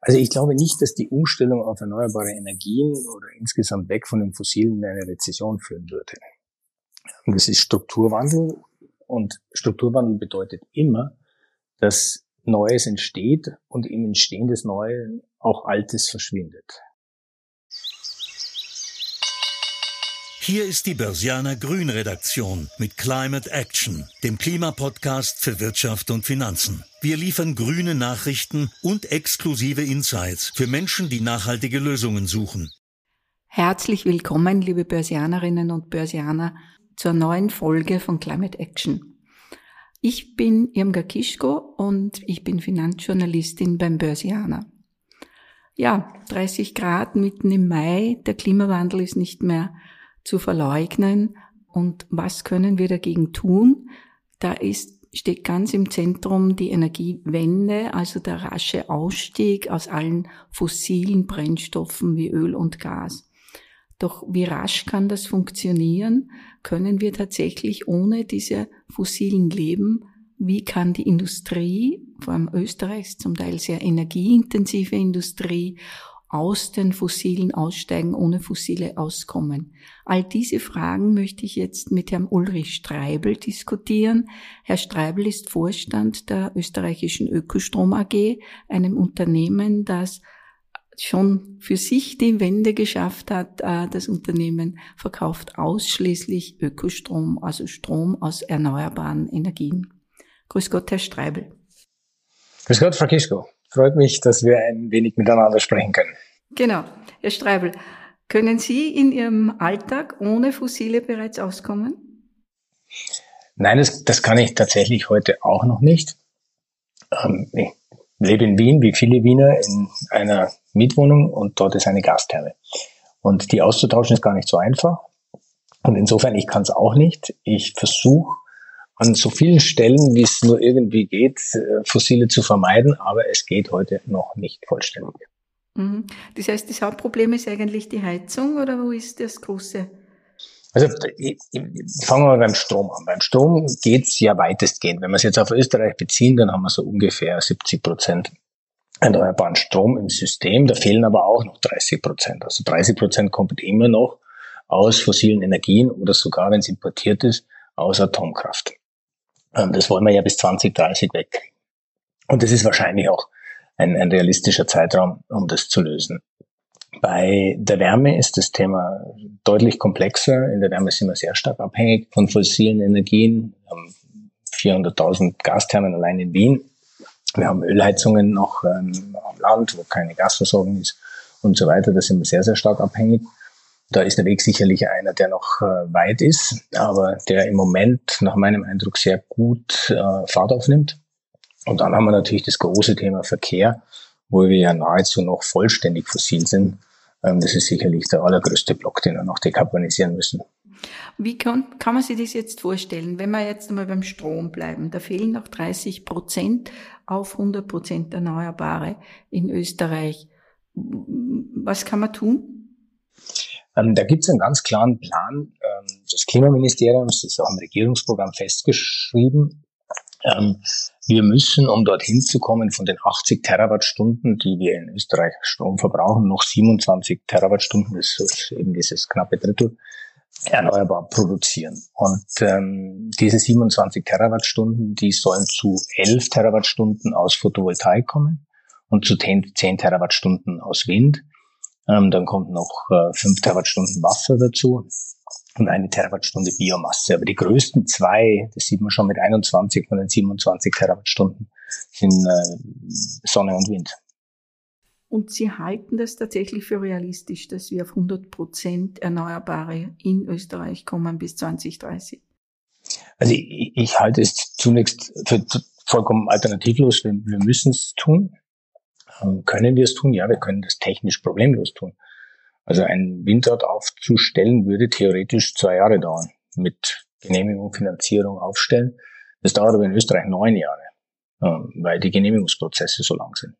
Also ich glaube nicht, dass die Umstellung auf erneuerbare Energien oder insgesamt weg von den Fossilen in eine Rezession führen würde. Und das ist Strukturwandel und Strukturwandel bedeutet immer, dass Neues entsteht und im Entstehen des Neuen auch Altes verschwindet. Hier ist die Börsianer Grün Redaktion mit Climate Action, dem Klimapodcast für Wirtschaft und Finanzen. Wir liefern grüne Nachrichten und exklusive Insights für Menschen, die nachhaltige Lösungen suchen. Herzlich willkommen, liebe Börsianerinnen und Börsianer, zur neuen Folge von Climate Action. Ich bin Irmga Kischko und ich bin Finanzjournalistin beim Börsianer. Ja, 30 Grad mitten im Mai, der Klimawandel ist nicht mehr zu verleugnen. Und was können wir dagegen tun? Da ist, steht ganz im Zentrum die Energiewende, also der rasche Ausstieg aus allen fossilen Brennstoffen wie Öl und Gas. Doch wie rasch kann das funktionieren? Können wir tatsächlich ohne diese fossilen leben? Wie kann die Industrie, vor allem Österreichs zum Teil sehr energieintensive Industrie aus den Fossilen aussteigen, ohne Fossile auskommen? All diese Fragen möchte ich jetzt mit Herrn Ulrich Streibel diskutieren. Herr Streibel ist Vorstand der österreichischen Ökostrom AG, einem Unternehmen, das schon für sich die Wende geschafft hat. Äh, das Unternehmen verkauft ausschließlich Ökostrom, also Strom aus erneuerbaren Energien. Grüß Gott, Herr Streibel. Grüß Gott, Frau Kischko. Freut mich, dass wir ein wenig miteinander sprechen können. Genau. Herr Streibel, können Sie in Ihrem Alltag ohne Fossile bereits auskommen? Nein, das, das kann ich tatsächlich heute auch noch nicht. Ähm, ich lebe in Wien, wie viele Wiener, in einer Mietwohnung und dort ist eine Gastherme. Und die auszutauschen ist gar nicht so einfach. Und insofern, ich kann es auch nicht. Ich versuche an so vielen Stellen, wie es nur irgendwie geht, äh, Fossile zu vermeiden, aber es geht heute noch nicht vollständig. Mhm. Das heißt, das Hauptproblem ist eigentlich die Heizung oder wo ist das große? Also fangen wir beim Strom an. Beim Strom geht's ja weitestgehend. Wenn wir es jetzt auf Österreich beziehen, dann haben wir so ungefähr 70 Prozent erneuerbaren Strom im System. Da fehlen aber auch noch 30 Prozent. Also 30 Prozent kommt immer noch aus fossilen Energien oder sogar, wenn es importiert ist, aus Atomkraft. Ähm, das wollen wir ja bis 2030 weg. Und das ist wahrscheinlich auch ein, ein realistischer Zeitraum, um das zu lösen. Bei der Wärme ist das Thema deutlich komplexer. In der Wärme sind wir sehr stark abhängig von fossilen Energien. Wir haben 400.000 Gasthermen allein in Wien. Wir haben Ölheizungen noch ähm, am Land, wo keine Gasversorgung ist und so weiter. Da sind wir sehr, sehr stark abhängig. Da ist der Weg sicherlich einer, der noch äh, weit ist, aber der im Moment nach meinem Eindruck sehr gut äh, Fahrt aufnimmt. Und dann haben wir natürlich das große Thema Verkehr, wo wir ja nahezu noch vollständig fossil sind. Ähm, das ist sicherlich der allergrößte Block, den wir noch dekarbonisieren müssen. Wie kann, kann man sich das jetzt vorstellen, wenn wir jetzt einmal beim Strom bleiben? Da fehlen noch 30 Prozent auf 100 Prozent Erneuerbare in Österreich. Was kann man tun? Ähm, da gibt es einen ganz klaren Plan ähm, des Klimaministeriums, das ist auch im Regierungsprogramm festgeschrieben. Ähm, wir müssen, um dorthin zu kommen, von den 80 Terawattstunden, die wir in Österreich Strom verbrauchen, noch 27 Terawattstunden, das ist eben dieses knappe Drittel, erneuerbar produzieren. Und ähm, diese 27 Terawattstunden, die sollen zu 11 Terawattstunden aus Photovoltaik kommen und zu 10, 10 Terawattstunden aus Wind. Ähm, dann kommt noch äh, 5 Terawattstunden Wasser dazu und eine Terawattstunde Biomasse. Aber die größten zwei, das sieht man schon mit 21 von den 27 Terawattstunden, sind äh, Sonne und Wind. Und Sie halten das tatsächlich für realistisch, dass wir auf 100 Prozent Erneuerbare in Österreich kommen bis 2030? Also ich, ich halte es zunächst für vollkommen alternativlos. Wir, wir müssen es tun. Ähm, können wir es tun? Ja, wir können das technisch problemlos tun. Also ein Windort aufzustellen würde theoretisch zwei Jahre dauern. Mit Genehmigung, Finanzierung, Aufstellen. Das dauert aber in Österreich neun Jahre, ähm, weil die Genehmigungsprozesse so lang sind.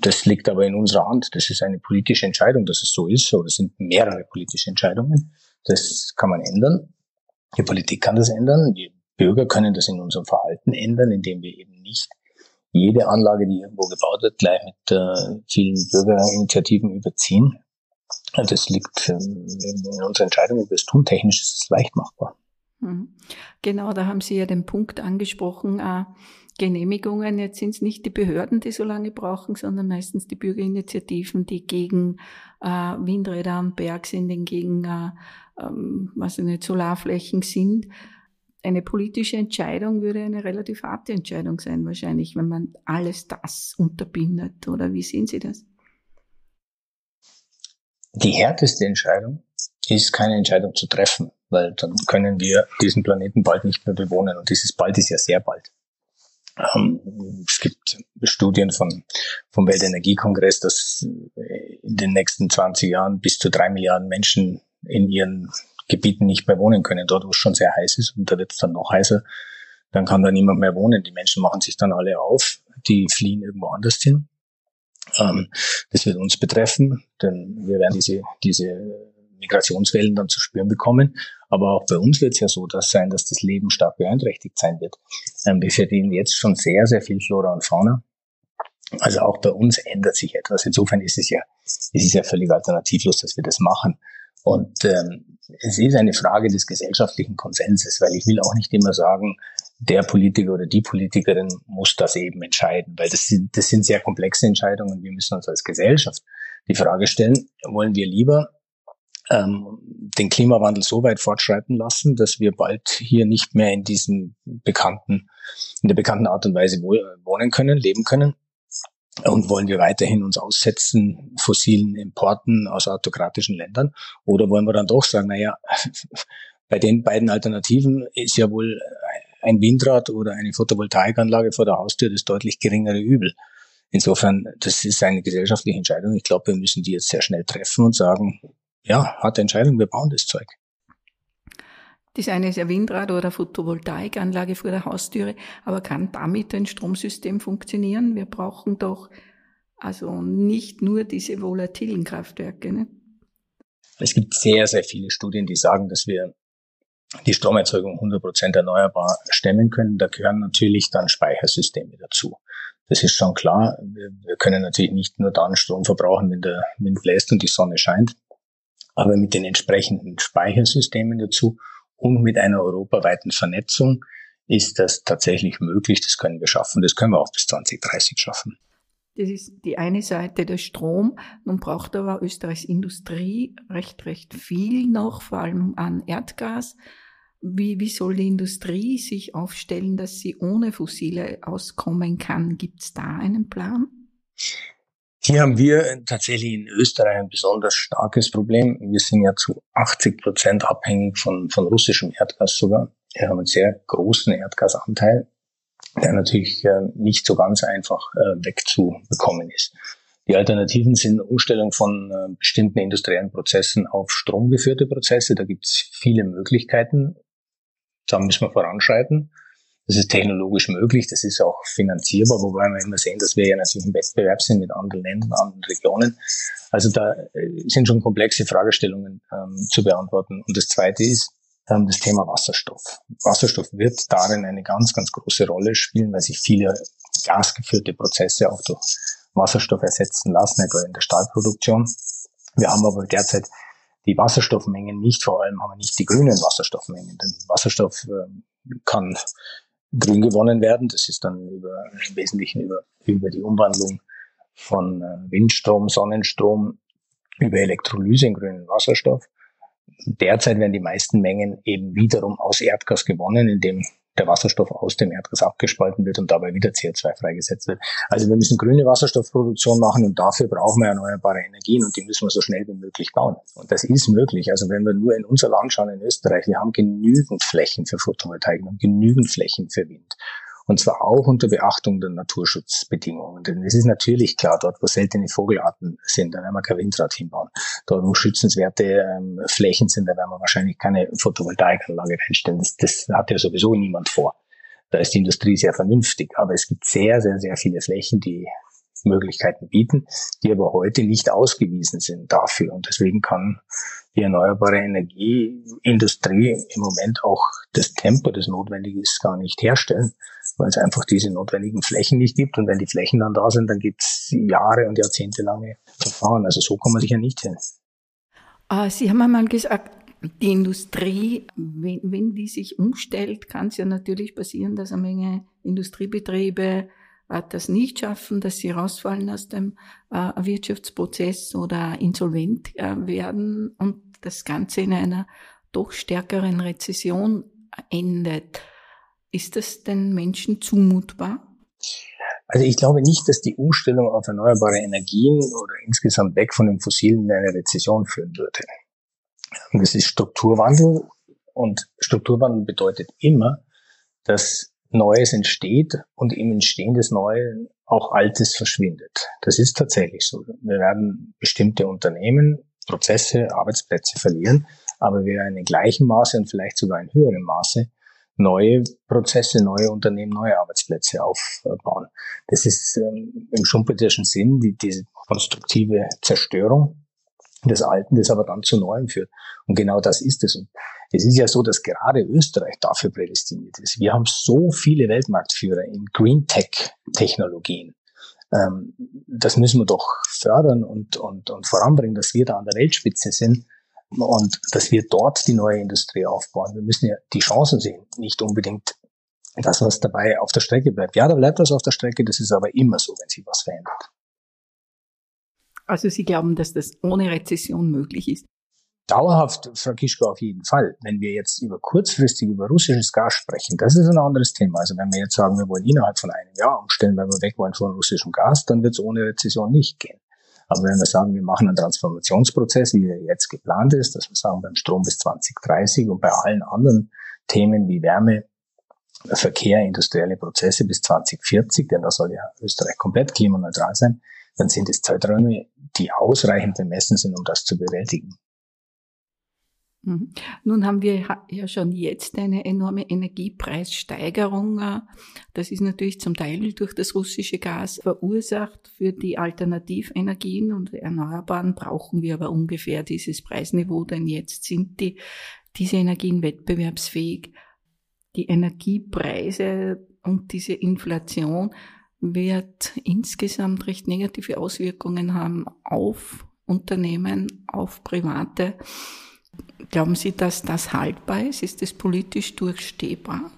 Das liegt aber in unserer Hand. Das ist eine politische Entscheidung, dass es so ist. Oder es sind mehrere politische Entscheidungen. Das kann man ändern. Die Politik kann das ändern. Die Bürger können das in unserem Verhalten ändern, indem wir eben nicht jede Anlage, die irgendwo gebaut wird, gleich mit äh, vielen Bürgerinitiativen überziehen. Das liegt ähm, in unserer Entscheidung, ob wir es tun. Technisch ist es leicht machbar. Mhm. Genau, da haben Sie ja den Punkt angesprochen, äh, Genehmigungen. Jetzt sind es nicht die Behörden, die so lange brauchen, sondern meistens die Bürgerinitiativen, die gegen äh, Windräder am Berg sind, gegen, äh, ähm, was ich nicht, Solarflächen sind. Eine politische Entscheidung würde eine relativ harte Entscheidung sein, wahrscheinlich, wenn man alles das unterbindet. Oder wie sehen Sie das? Die härteste Entscheidung ist keine Entscheidung zu treffen, weil dann können wir diesen Planeten bald nicht mehr bewohnen. Und dieses bald ist ja sehr bald. Ähm, es gibt Studien von, vom Weltenergiekongress, dass in den nächsten 20 Jahren bis zu drei Milliarden Menschen in ihren Gebieten nicht mehr wohnen können. Dort, wo es schon sehr heiß ist und da wird es dann noch heißer, dann kann da niemand mehr wohnen. Die Menschen machen sich dann alle auf, die fliehen irgendwo anders hin. Ähm, das wird uns betreffen, denn wir werden diese, diese Migrationswellen dann zu spüren bekommen. Aber auch bei uns wird es ja so dass sein, dass das Leben stark beeinträchtigt sein wird. Ähm, wir verdienen jetzt schon sehr, sehr viel Flora und Fauna. Also auch bei uns ändert sich etwas. Insofern ist es ja, es ist ja völlig alternativlos, dass wir das machen. Und ähm, es ist eine Frage des gesellschaftlichen Konsenses, weil ich will auch nicht immer sagen, der Politiker oder die Politikerin muss das eben entscheiden, weil das sind, das sind sehr komplexe Entscheidungen. Wir müssen uns als Gesellschaft die Frage stellen, wollen wir lieber ähm, den Klimawandel so weit fortschreiten lassen, dass wir bald hier nicht mehr in diesem bekannten, in der bekannten Art und Weise wohnen können, leben können. Und wollen wir weiterhin uns aussetzen fossilen Importen aus autokratischen Ländern? Oder wollen wir dann doch sagen, naja, bei den beiden Alternativen ist ja wohl ein Windrad oder eine Photovoltaikanlage vor der Haustür das deutlich geringere Übel. Insofern, das ist eine gesellschaftliche Entscheidung. Ich glaube, wir müssen die jetzt sehr schnell treffen und sagen, ja, harte Entscheidung, wir bauen das Zeug. Das eine ist ja Windrad oder Photovoltaikanlage vor der Haustüre, aber kann damit ein Stromsystem funktionieren? Wir brauchen doch also nicht nur diese volatilen Kraftwerke. Ne? Es gibt sehr, sehr viele Studien, die sagen, dass wir die Stromerzeugung 100% erneuerbar stemmen können. Da gehören natürlich dann Speichersysteme dazu. Das ist schon klar. Wir, können natürlich nicht nur dann Strom verbrauchen, wenn der Wind bläst und die Sonne scheint aber mit den entsprechenden Speichersystemen dazu und mit einer europaweiten Vernetzung ist das tatsächlich möglich. Das können wir schaffen. Das können wir auch bis 2030 schaffen. Das ist die eine Seite der Strom. Nun braucht aber Österreichs Industrie recht, recht viel noch, vor allem an Erdgas. Wie, wie soll die Industrie sich aufstellen, dass sie ohne Fossile auskommen kann? Gibt es da einen Plan? Hier haben wir tatsächlich in Österreich ein besonders starkes Problem. Wir sind ja zu 80 Prozent abhängig von, von russischem Erdgas sogar. Wir haben einen sehr großen Erdgasanteil, der natürlich äh, nicht so ganz einfach äh, wegzubekommen ist. Die Alternativen sind Umstellung von äh, bestimmten industriellen Prozessen auf stromgeführte Prozesse. Da gibt es viele Möglichkeiten. Da müssen wir voranschreiten. Das ist technologisch möglich, das ist auch finanzierbar, wobei wir immer sehen, dass wir ja natürlich im Wettbewerb sind mit anderen Ländern, anderen Regionen. Also da äh, sind schon komplexe Fragestellungen ähm, zu beantworten. Und das Zweite ist das Thema Wasserstoff. Wasserstoff wird darin eine ganz, ganz große Rolle spielen, weil sich viele gasgeführte Prozesse auch durch Wasserstoff ersetzen lassen, etwa in der Stahlproduktion. Wir haben aber derzeit die Wasserstoffmengen nicht, vor allem haben wir nicht die grünen Wasserstoffmengen. Denn Wasserstoff äh, kann grün gewonnen werden. Das ist dann über, im Wesentlichen über, über die Umwandlung von äh, Windstrom, Sonnenstrom, über Elektrolyse in grünen Wasserstoff. Derzeit werden die meisten Mengen eben wiederum aus Erdgas gewonnen, indem der Wasserstoff aus dem Erdgas abgespalten wird und dabei wieder CO2 freigesetzt wird. Also wir müssen grüne Wasserstoffproduktion machen und dafür brauchen wir erneuerbare Energien und die müssen wir so schnell wie möglich bauen. Und das ist möglich. Also wenn wir nur in unser Land schauen, in Österreich, wir haben genügend Flächen für Photovoltaik und genügend Flächen für Wind. Und zwar auch unter Beachtung der Naturschutzbedingungen. Denn es ist natürlich klar, dort wo seltene Vogelarten sind, da werden wir kein Windrad hinbauen. Dort wo schützenswerte ähm, Flächen sind, da werden wir wahrscheinlich keine Photovoltaikanlage reinstellen. Das, das hat ja sowieso niemand vor. Da ist die Industrie sehr vernünftig. Aber es gibt sehr, sehr, sehr viele Flächen, die Möglichkeiten bieten, die aber heute nicht ausgewiesen sind dafür. Und deswegen kann die erneuerbare Energieindustrie im Moment auch das Tempo, das notwendig ist, gar nicht herstellen, weil es einfach diese notwendigen Flächen nicht gibt. Und wenn die Flächen dann da sind, dann gibt es Jahre und jahrzehntelange Verfahren. Also so kommen wir sicher nicht hin. Ah, Sie haben einmal gesagt, die Industrie, wenn, wenn die sich umstellt, kann es ja natürlich passieren, dass eine Menge Industriebetriebe das nicht schaffen, dass sie rausfallen aus dem äh, Wirtschaftsprozess oder insolvent äh, werden und das Ganze in einer doch stärkeren Rezession endet. Ist das den Menschen zumutbar? Also ich glaube nicht, dass die Umstellung auf erneuerbare Energien oder insgesamt weg von den Fossilen in eine Rezession führen würde. Das ist Strukturwandel und Strukturwandel bedeutet immer, dass Neues entsteht und im Entstehen des Neuen auch Altes verschwindet. Das ist tatsächlich so. Wir werden bestimmte Unternehmen, Prozesse, Arbeitsplätze verlieren, aber wir werden in gleichem Maße und vielleicht sogar in höherem Maße neue Prozesse, neue Unternehmen, neue Arbeitsplätze aufbauen. Das ist ähm, im schumpeterschen Sinn die, diese konstruktive Zerstörung des Alten, das aber dann zu Neuem führt. Und genau das ist es. Und es ist ja so, dass gerade Österreich dafür prädestiniert ist. Wir haben so viele Weltmarktführer in Green Tech Technologien. Ähm, das müssen wir doch fördern und, und, und voranbringen, dass wir da an der Weltspitze sind und dass wir dort die neue Industrie aufbauen. Wir müssen ja die Chancen sehen, nicht unbedingt das, was dabei auf der Strecke bleibt. Ja, da bleibt was auf der Strecke, das ist aber immer so, wenn sich was verändert. Also Sie glauben, dass das ohne Rezession möglich ist? Dauerhaft, Frau Kischko, auf jeden Fall. Wenn wir jetzt über kurzfristig über russisches Gas sprechen, das ist ein anderes Thema. Also wenn wir jetzt sagen, wir wollen innerhalb von einem Jahr umstellen, weil wir weg wollen von russischem Gas, dann wird es ohne Rezession nicht gehen. Aber wenn wir sagen, wir machen einen Transformationsprozess, wie er jetzt geplant ist, dass wir sagen, beim Strom bis 2030 und bei allen anderen Themen wie Wärme, Verkehr, industrielle Prozesse bis 2040, denn da soll ja Österreich komplett klimaneutral sein, dann sind es Zeiträume, die ausreichend bemessen sind, um das zu bewältigen. Mhm. Nun haben wir ja schon jetzt eine enorme Energiepreissteigerung. Das ist natürlich zum Teil durch das russische Gas verursacht. Für die Alternativenergien und Erneuerbaren brauchen wir aber ungefähr dieses Preisniveau, denn jetzt sind die, diese Energien wettbewerbsfähig. Die Energiepreise und diese Inflation wird insgesamt recht negative Auswirkungen haben auf Unternehmen, auf Private. Glauben Sie, dass das haltbar ist? Ist das politisch durchstehbar?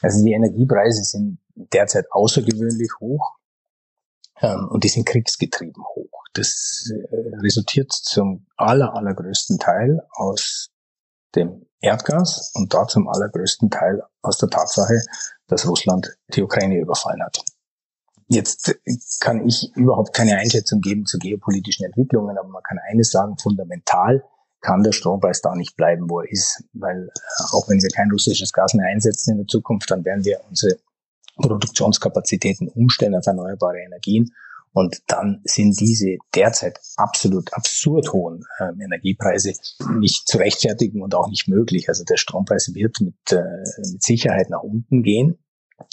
Also die Energiepreise sind derzeit außergewöhnlich hoch ähm, und die sind kriegsgetrieben hoch. Das äh, resultiert zum aller, allergrößten Teil aus dem Erdgas und da zum allergrößten Teil aus der Tatsache, dass Russland die Ukraine überfallen hat. Jetzt kann ich überhaupt keine Einschätzung geben zu geopolitischen Entwicklungen, aber man kann eines sagen, fundamental kann der Strompreis da nicht bleiben, wo er ist. Weil äh, auch wenn wir kein russisches Gas mehr einsetzen in der Zukunft, dann werden wir unsere Produktionskapazitäten umstellen auf erneuerbare Energien. Und dann sind diese derzeit absolut absurd hohen äh, Energiepreise nicht zu rechtfertigen und auch nicht möglich. Also der Strompreis wird mit, äh, mit Sicherheit nach unten gehen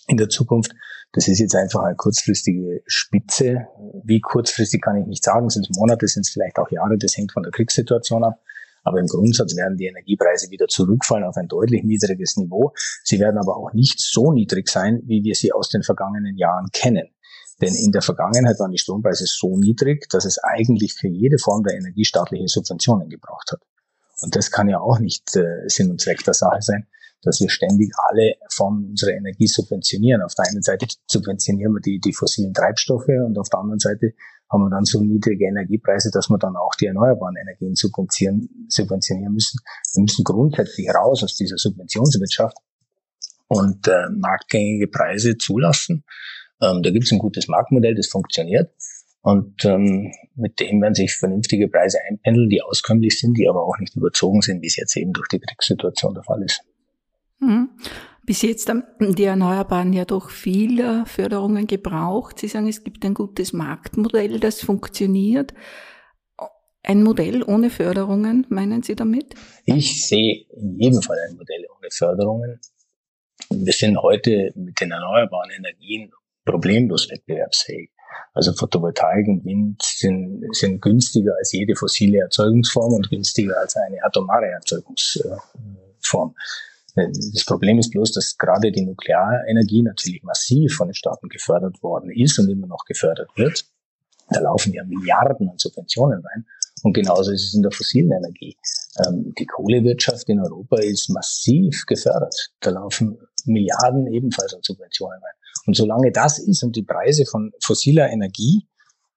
in der Zukunft. Das ist jetzt einfach eine kurzfristige Spitze. Wie kurzfristig kann ich nicht sagen. Sind es Monate, sind es vielleicht auch Jahre. Das hängt von der Kriegssituation ab. Aber im Grundsatz werden die Energiepreise wieder zurückfallen auf ein deutlich niedriges Niveau. Sie werden aber auch nicht so niedrig sein, wie wir sie aus den vergangenen Jahren kennen. Denn in der Vergangenheit waren die Strompreise so niedrig, dass es eigentlich für jede Form der Energie staatliche Subventionen gebraucht hat. Und das kann ja auch nicht äh, Sinn und Zweck der Sache sein, dass wir ständig alle Formen unserer Energie subventionieren. Auf der einen Seite subventionieren wir die, die fossilen Treibstoffe und auf der anderen Seite haben wir dann so niedrige Energiepreise, dass wir dann auch die erneuerbaren Energien subventionieren, subventionieren müssen. Wir müssen grundsätzlich raus aus dieser Subventionswirtschaft und äh, marktgängige Preise zulassen. Ähm, da gibt es ein gutes Marktmodell, das funktioniert. Und ähm, mit dem werden sich vernünftige Preise einpendeln, die auskömmlich sind, die aber auch nicht überzogen sind, wie es jetzt eben durch die Kriegssituation der Fall ist. Mhm. Bis jetzt haben die Erneuerbaren ja doch viele Förderungen gebraucht. Sie sagen, es gibt ein gutes Marktmodell, das funktioniert. Ein Modell ohne Förderungen, meinen Sie damit? Ich sehe in jedem Fall ein Modell ohne Förderungen. Wir sind heute mit den erneuerbaren Energien problemlos wettbewerbsfähig. Also Photovoltaik und Wind sind, sind günstiger als jede fossile Erzeugungsform und günstiger als eine atomare Erzeugungsform. Das Problem ist bloß, dass gerade die Nuklearenergie natürlich massiv von den Staaten gefördert worden ist und immer noch gefördert wird. Da laufen ja Milliarden an Subventionen rein. Und genauso ist es in der fossilen Energie. Ähm, die Kohlewirtschaft in Europa ist massiv gefördert. Da laufen Milliarden ebenfalls an Subventionen rein. Und solange das ist und die Preise von fossiler Energie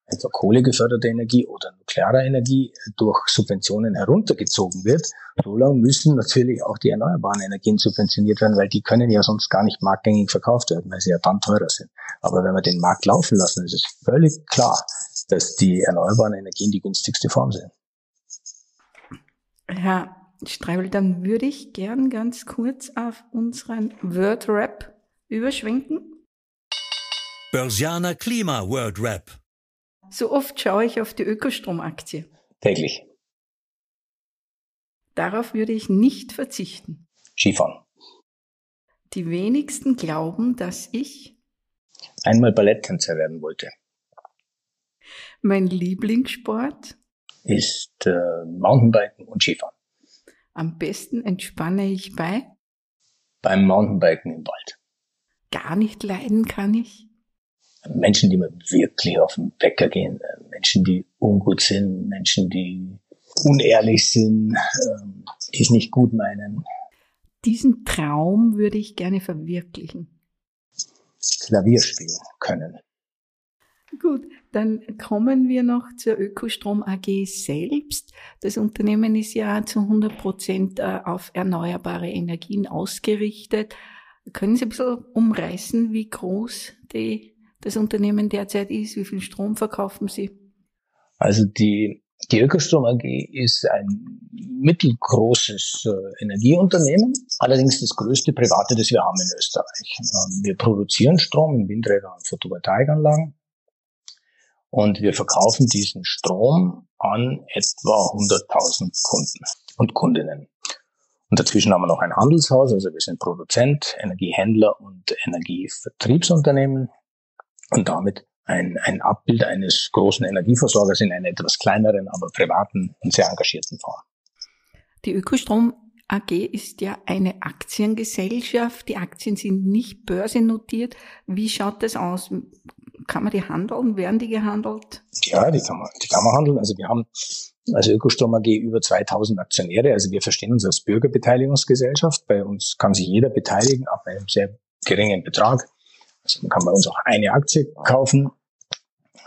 etwa kohlegeförderte Energie oder nukleare Energie durch Subventionen heruntergezogen wird, so lange müssen natürlich auch die erneuerbaren Energien subventioniert werden, weil die können ja sonst gar nicht marktgängig verkauft werden, weil sie ja dann teurer sind. Aber wenn wir den Markt laufen lassen, ist es völlig klar, dass die erneuerbaren Energien die günstigste Form sind. Herr Streibel, dann würde ich gern ganz kurz auf unseren Word Rap überschwenken. Börsianer Klima Word Rap. So oft schaue ich auf die Ökostromaktie. Täglich. Darauf würde ich nicht verzichten. Skifahren. Die wenigsten glauben, dass ich einmal Balletttänzer werden wollte. Mein Lieblingssport ist äh, Mountainbiken und Skifahren. Am besten entspanne ich bei beim Mountainbiken im Wald. Gar nicht leiden kann ich Menschen, die mir wirklich auf den Wecker gehen, äh, Menschen, die ungut sind, Menschen, die unehrlich sind, ähm, die es nicht gut meinen. Diesen Traum würde ich gerne verwirklichen. Klavier spielen können. Gut, dann kommen wir noch zur Ökostrom AG selbst. Das Unternehmen ist ja zu 100 Prozent äh, auf erneuerbare Energien ausgerichtet. Können Sie ein bisschen umreißen, wie groß die das Unternehmen derzeit ist? Wie viel Strom verkaufen Sie? Also die, die Ökostrom AG ist ein mittelgroßes äh, Energieunternehmen, allerdings das größte private, das wir haben in Österreich. Ähm, wir produzieren Strom in Windrädern und Photovoltaikanlagen und wir verkaufen diesen Strom an etwa 100.000 Kunden und Kundinnen. Und dazwischen haben wir noch ein Handelshaus, also wir sind Produzent, Energiehändler und Energievertriebsunternehmen und damit ein, ein Abbild eines großen Energieversorgers in einer etwas kleineren, aber privaten und sehr engagierten Form. Die Ökostrom AG ist ja eine Aktiengesellschaft. Die Aktien sind nicht börsennotiert. Wie schaut das aus? Kann man die handeln? Werden die gehandelt? Ja, die kann man, die kann man handeln. Also wir haben als Ökostrom AG über 2000 Aktionäre. Also wir verstehen uns als Bürgerbeteiligungsgesellschaft. Bei uns kann sich jeder beteiligen, ab einem sehr geringen Betrag. Also man kann bei uns auch eine Aktie kaufen.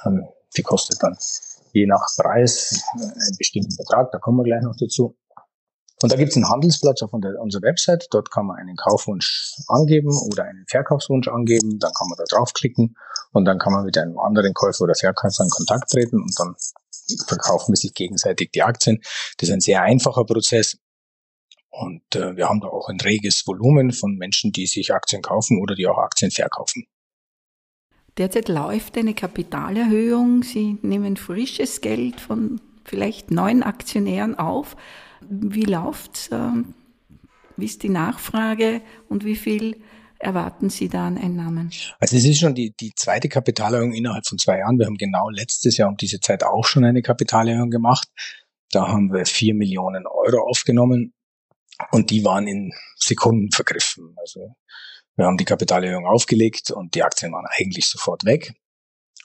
Ähm, die kostet dann je nach Preis einen bestimmten Betrag. Da kommen wir gleich noch dazu. Und da gibt es einen Handelsplatz auf unserer Website. Dort kann man einen Kaufwunsch angeben oder einen Verkaufswunsch angeben. Dann kann man da draufklicken und dann kann man mit einem anderen Käufer oder Verkäufer in Kontakt treten und dann verkaufen wir sich gegenseitig die Aktien. Das ist ein sehr einfacher Prozess. Und äh, wir haben da auch ein reges Volumen von Menschen, die sich Aktien kaufen oder die auch Aktien verkaufen. Derzeit läuft eine Kapitalerhöhung. Sie nehmen frisches Geld von vielleicht neuen Aktionären auf. Wie läuft's? Ähm, wie ist die Nachfrage und wie viel erwarten Sie da an Einnahmen? Also es ist schon die, die zweite Kapitalerhöhung innerhalb von zwei Jahren. Wir haben genau letztes Jahr um diese Zeit auch schon eine Kapitalerhöhung gemacht. Da haben wir vier Millionen Euro aufgenommen und die waren in Sekunden vergriffen. Also wir haben die Kapitalerhöhung aufgelegt und die Aktien waren eigentlich sofort weg.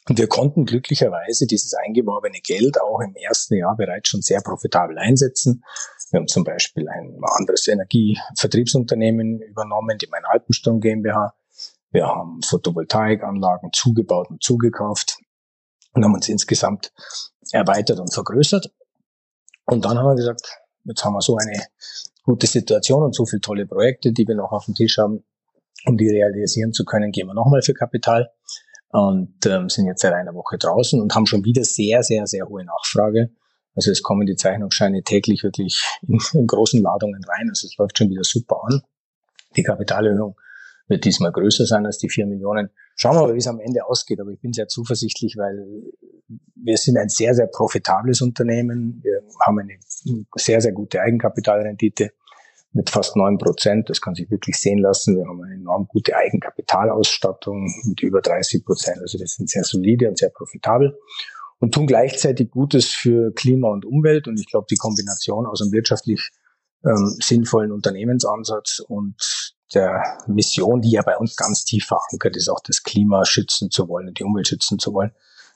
Und wir konnten glücklicherweise dieses eingeworbene Geld auch im ersten Jahr bereits schon sehr profitabel einsetzen. Wir haben zum Beispiel ein anderes Energievertriebsunternehmen übernommen, die Mein Alpensturm GmbH. Wir haben Photovoltaikanlagen zugebaut und zugekauft und haben uns insgesamt erweitert und vergrößert. Und dann haben wir gesagt, jetzt haben wir so eine gute Situation und so viele tolle Projekte, die wir noch auf dem Tisch haben. Um die realisieren zu können, gehen wir nochmal für Kapital und ähm, sind jetzt seit einer Woche draußen und haben schon wieder sehr, sehr, sehr hohe Nachfrage. Also es kommen die Zeichnungsscheine täglich wirklich in, in großen Ladungen rein. Also es läuft schon wieder super an. Die Kapitalerhöhung wird diesmal größer sein als die vier Millionen. Schauen wir mal, wie es am Ende ausgeht. Aber ich bin sehr zuversichtlich, weil wir sind ein sehr, sehr profitables Unternehmen. Wir haben eine sehr, sehr gute Eigenkapitalrendite mit fast neun Prozent. Das kann sich wirklich sehen lassen. Wir haben eine enorm gute Eigenkapitalausstattung mit über 30 Prozent. Also das sind sehr solide und sehr profitabel und tun gleichzeitig Gutes für Klima und Umwelt. Und ich glaube, die Kombination aus einem wirtschaftlich ähm, sinnvollen Unternehmensansatz und der Mission, die ja bei uns ganz tief verankert ist, auch das Klima schützen zu wollen und die Umwelt schützen zu wollen,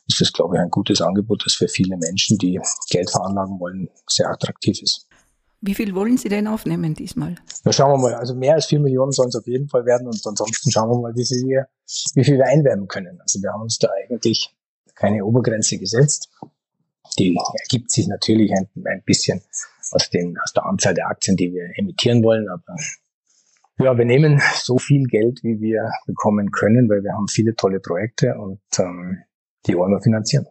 ist das, glaube ich, ein gutes Angebot, das für viele Menschen, die Geld veranlagen wollen, sehr attraktiv ist. Wie viel wollen Sie denn aufnehmen diesmal? Na, schauen wir mal. Also mehr als vier Millionen sollen es auf jeden Fall werden und ansonsten schauen wir mal, wie viel wir, wie viel wir einwerben können. Also wir haben uns da eigentlich keine Obergrenze gesetzt. Die ergibt sich natürlich ein, ein bisschen aus, den, aus der Anzahl der Aktien, die wir emittieren wollen, aber ja, wir nehmen so viel Geld, wie wir bekommen können, weil wir haben viele tolle Projekte und ähm, die wollen wir finanzieren.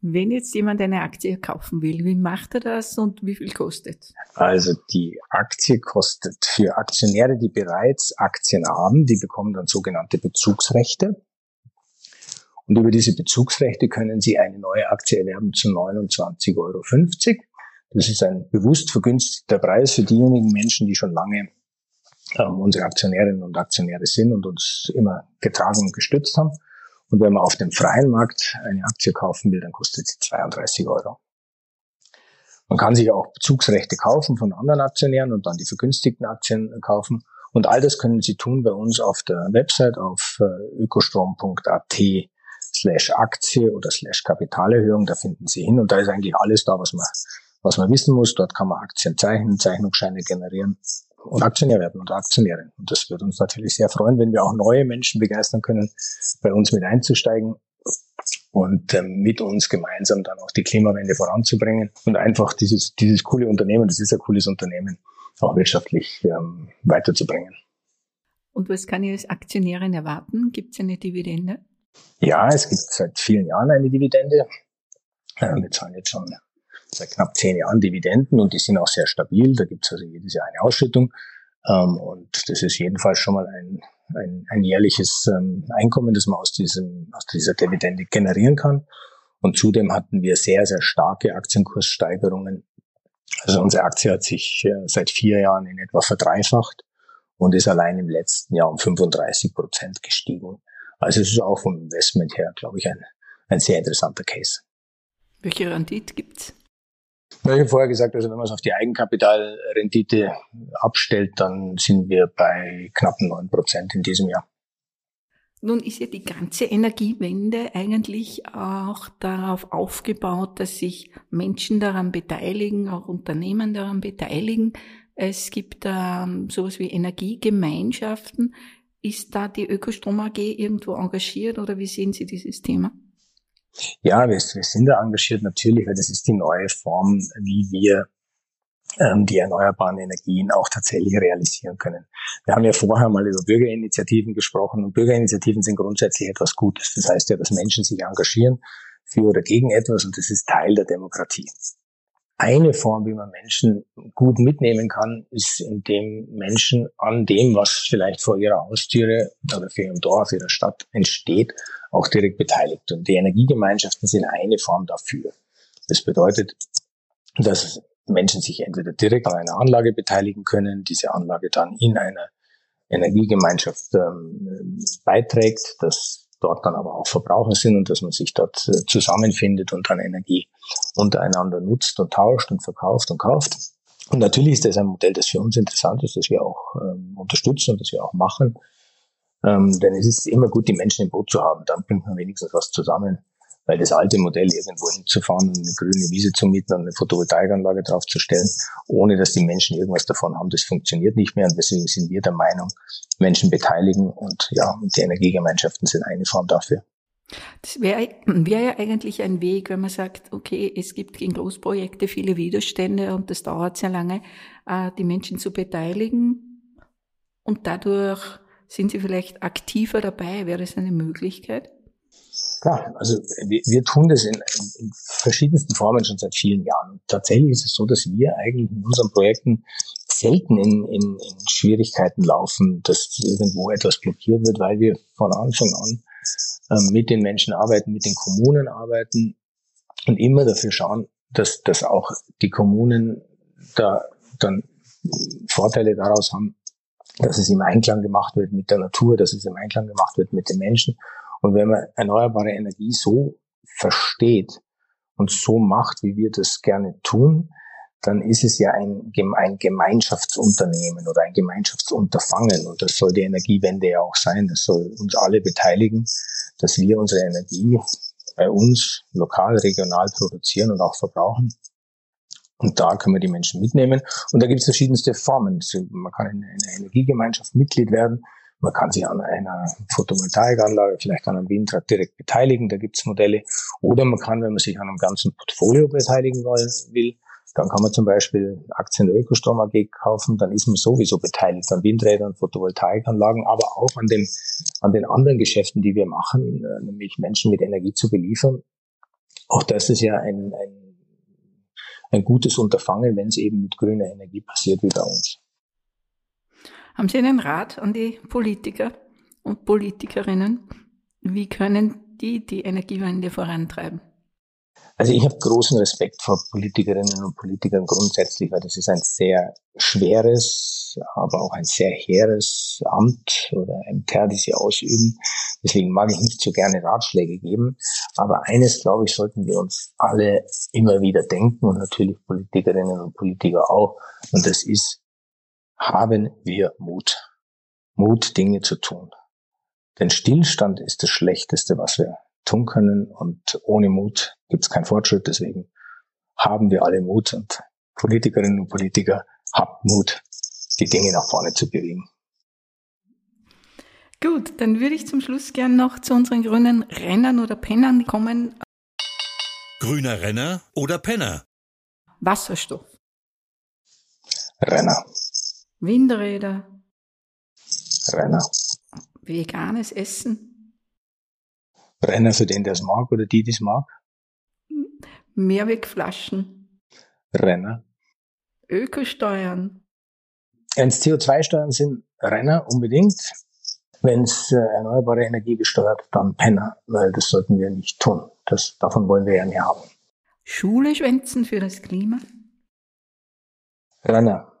Wenn jetzt jemand eine Aktie kaufen will, wie macht er das und wie viel kostet? Also die Aktie kostet für Aktionäre, die bereits Aktien haben, die bekommen dann sogenannte Bezugsrechte. Und über diese Bezugsrechte können Sie eine neue Aktie erwerben zu 29,50 Euro. Das ist ein bewusst vergünstigter Preis für diejenigen Menschen, die schon lange ähm, unsere Aktionärinnen und Aktionäre sind und uns immer getragen und gestützt haben. Und wenn man auf dem freien Markt eine Aktie kaufen will, dann kostet sie 32 Euro. Man kann sich auch Bezugsrechte kaufen von anderen Aktionären und dann die vergünstigten Aktien kaufen. Und all das können Sie tun bei uns auf der Website auf äh, ökostrom.at slash Aktie oder slash Kapitalerhöhung. Da finden Sie hin und da ist eigentlich alles da, was man, was man wissen muss. Dort kann man Aktien zeichnen, Zeichnungsscheine generieren und Aktionär werden und Aktionärin. Und das würde uns natürlich sehr freuen, wenn wir auch neue Menschen begeistern können, bei uns mit einzusteigen und ähm, mit uns gemeinsam dann auch die Klimawende voranzubringen und einfach dieses, dieses coole Unternehmen, das ist ein cooles Unternehmen, auch wirtschaftlich ähm, weiterzubringen. Und was kann ich als Aktionärin erwarten? Gibt es eine Dividende? Ja, es gibt seit vielen Jahren eine Dividende. Wir zahlen jetzt schon seit knapp zehn Jahren Dividenden und die sind auch sehr stabil. Da gibt es also jedes Jahr eine Ausschüttung. Ähm, und das ist jedenfalls schon mal ein, ein, ein jährliches ähm, Einkommen, das man aus, diesem, aus dieser Dividende generieren kann. Und zudem hatten wir sehr, sehr starke Aktienkurssteigerungen. Also unsere Aktie hat sich äh, seit vier Jahren in etwa verdreifacht und ist allein im letzten Jahr um 35 Prozent gestiegen. Also es ist auch vom Investment her, glaube ich, ein, ein sehr interessanter Case. Welche Rendite gibt's? Ich habe vorher gesagt, also wenn man es auf die Eigenkapitalrendite abstellt, dann sind wir bei knappen neun Prozent in diesem Jahr. Nun ist ja die ganze Energiewende eigentlich auch darauf aufgebaut, dass sich Menschen daran beteiligen, auch Unternehmen daran beteiligen. Es gibt ähm, sowas wie Energiegemeinschaften. Ist da die Ökostrom AG irgendwo engagiert oder wie sehen Sie dieses Thema? Ja, wir, wir sind da engagiert natürlich, weil das ist die neue Form, wie wir ähm, die erneuerbaren Energien auch tatsächlich realisieren können. Wir haben ja vorher mal über Bürgerinitiativen gesprochen und Bürgerinitiativen sind grundsätzlich etwas Gutes. Das heißt ja, dass Menschen sich engagieren für oder gegen etwas und das ist Teil der Demokratie. Eine Form, wie man Menschen gut mitnehmen kann, ist, indem Menschen an dem, was vielleicht vor ihrer Haustüre oder für ihrem Dorf, ihrer Stadt entsteht, auch direkt beteiligt. Und die Energiegemeinschaften sind eine Form dafür. Das bedeutet, dass Menschen sich entweder direkt an einer Anlage beteiligen können, diese Anlage dann in einer Energiegemeinschaft ähm, beiträgt, dass dort dann aber auch Verbraucher sind und dass man sich dort äh, zusammenfindet und dann Energie untereinander nutzt und tauscht und verkauft und kauft. Und natürlich ist das ein Modell, das für uns interessant ist, das wir auch ähm, unterstützen und das wir auch machen. Ähm, denn es ist immer gut, die Menschen im Boot zu haben. Dann bringt man wenigstens was zusammen. Weil das alte Modell, irgendwo hinzufahren und eine grüne Wiese zu mieten und eine Photovoltaikanlage draufzustellen, ohne dass die Menschen irgendwas davon haben, das funktioniert nicht mehr. Und deswegen sind wir der Meinung, Menschen beteiligen und ja, die Energiegemeinschaften sind eine Form dafür. Das wäre wär ja eigentlich ein Weg, wenn man sagt, okay, es gibt gegen Großprojekte viele Widerstände und das dauert sehr lange, äh, die Menschen zu beteiligen und dadurch sind sie vielleicht aktiver dabei. Wäre das eine Möglichkeit? Klar, also wir, wir tun das in, in, verschiedensten Formen schon seit vielen Jahren. Tatsächlich ist es so, dass wir eigentlich in unseren Projekten selten in, in, in Schwierigkeiten laufen, dass irgendwo etwas blockiert wird, weil wir von Anfang an ähm, mit den Menschen arbeiten, mit den Kommunen arbeiten und immer dafür schauen, dass, dass auch die Kommunen da dann Vorteile daraus haben, dass es im Einklang gemacht wird mit der Natur, dass es im Einklang gemacht wird mit den Menschen und wenn man erneuerbare Energie so versteht und so macht, wie wir das gerne tun, dann ist es ja ein, ein Gemeinschaftsunternehmen oder ein Gemeinschaftsunterfangen. Und das soll die Energiewende ja auch sein. Das soll uns alle beteiligen, dass wir unsere Energie bei uns lokal, regional produzieren und auch verbrauchen. Und da können wir die Menschen mitnehmen. Und da gibt es verschiedenste Formen. Man kann in einer Energiegemeinschaft Mitglied werden. Man kann sich an einer Photovoltaikanlage, vielleicht an einem Windrad direkt beteiligen. Da gibt es Modelle. Oder man kann, wenn man sich an einem ganzen Portfolio beteiligen will, dann kann man zum Beispiel Aktien der Ökostrom AG kaufen, dann ist man sowieso beteiligt an Windrädern, Photovoltaikanlagen, aber auch an, dem, an den anderen Geschäften, die wir machen, äh, nämlich Menschen mit Energie zu beliefern. Auch das ist ja ein, ein, ein gutes Unterfangen, wenn es eben mit grüner Energie passiert wie bei uns. Haben Sie einen Rat an die Politiker und Politikerinnen? Wie können die die Energiewende vorantreiben? Also ich habe großen Respekt vor Politikerinnen und Politikern grundsätzlich, weil das ist ein sehr schweres, aber auch ein sehr hehres Amt oder Ämter, die sie ausüben. Deswegen mag ich nicht so gerne Ratschläge geben. Aber eines, glaube ich, sollten wir uns alle immer wieder denken und natürlich Politikerinnen und Politiker auch. Und das ist, haben wir Mut. Mut, Dinge zu tun. Denn Stillstand ist das Schlechteste, was wir tun können. Und ohne Mut gibt es keinen Fortschritt. Deswegen haben wir alle Mut und Politikerinnen und Politiker habt Mut, die Dinge nach vorne zu bewegen. Gut, dann würde ich zum Schluss gern noch zu unseren grünen Rennern oder Pennern kommen. Grüner Renner oder Penner? Wasserstoff. Renner. Windräder. Renner. Veganes Essen. Renner für den, der es mag oder die, die es mag? Mehrwegflaschen. Renner. Ökosteuern. Wenn es CO2-Steuern sind, Renner unbedingt. Wenn es äh, erneuerbare Energie besteuert, dann Penner, weil das sollten wir nicht tun. Das, davon wollen wir ja mehr haben. Schule schwänzen für das Klima? Renner.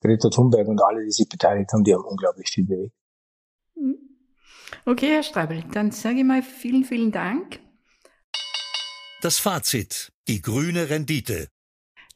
Greta Thunberg und alle, die sich beteiligt haben, die haben unglaublich viel bewegt. Hm. Okay, Herr Streibel, dann sage ich mal vielen, vielen Dank. Das Fazit. Die grüne Rendite.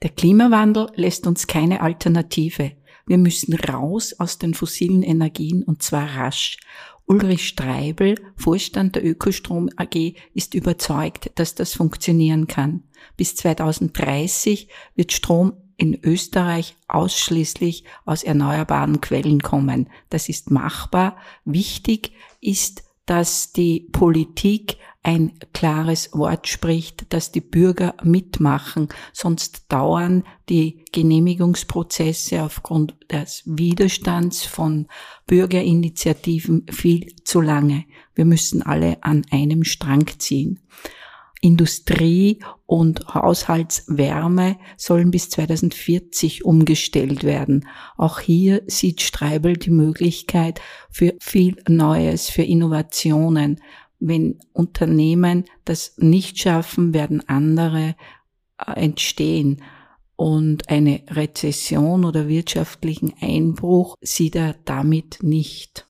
Der Klimawandel lässt uns keine Alternative. Wir müssen raus aus den fossilen Energien und zwar rasch. Ulrich Streibel, Vorstand der Ökostrom AG, ist überzeugt, dass das funktionieren kann. Bis 2030 wird Strom in Österreich ausschließlich aus erneuerbaren Quellen kommen. Das ist machbar. Wichtig ist, dass die Politik ein klares Wort spricht, dass die Bürger mitmachen, sonst dauern die Genehmigungsprozesse aufgrund des Widerstands von Bürgerinitiativen viel zu lange. Wir müssen alle an einem Strang ziehen. Industrie und Haushaltswärme sollen bis 2040 umgestellt werden. Auch hier sieht Streibel die Möglichkeit für viel Neues, für Innovationen. Wenn Unternehmen das nicht schaffen, werden andere äh, entstehen. Und eine Rezession oder wirtschaftlichen Einbruch sieht er damit nicht.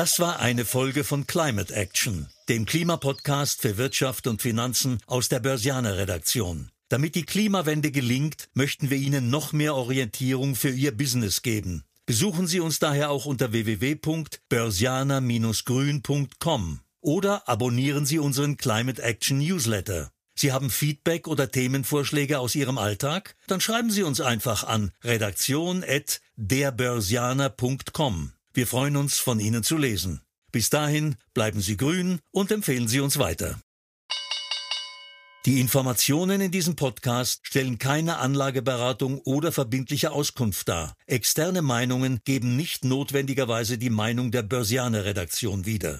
Das war eine Folge von Climate Action, dem Klimapodcast für Wirtschaft und Finanzen aus der Börsianer Redaktion. Damit die Klimawende gelingt, möchten wir Ihnen noch mehr Orientierung für Ihr Business geben. Besuchen Sie uns daher auch unter www.börsianer-grün.com oder abonnieren Sie unseren Climate Action Newsletter. Sie haben Feedback oder Themenvorschläge aus Ihrem Alltag? Dann schreiben Sie uns einfach an redaktion@derbörsianer.com. Wir freuen uns, von Ihnen zu lesen. Bis dahin bleiben Sie grün und empfehlen Sie uns weiter. Die Informationen in diesem Podcast stellen keine Anlageberatung oder verbindliche Auskunft dar. Externe Meinungen geben nicht notwendigerweise die Meinung der Börsianer Redaktion wieder.